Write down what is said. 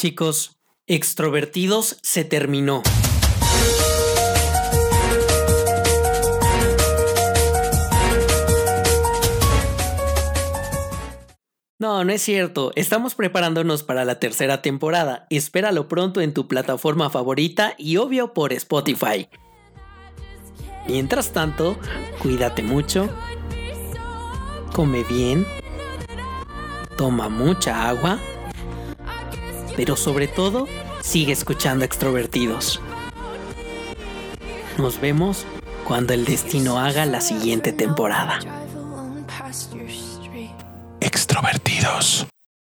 Chicos, Extrovertidos se terminó. No, no es cierto. Estamos preparándonos para la tercera temporada. Espéralo pronto en tu plataforma favorita y obvio por Spotify. Mientras tanto, cuídate mucho, come bien, toma mucha agua, pero sobre todo, sigue escuchando extrovertidos. Nos vemos cuando el destino haga la siguiente temporada. Extrovertidos.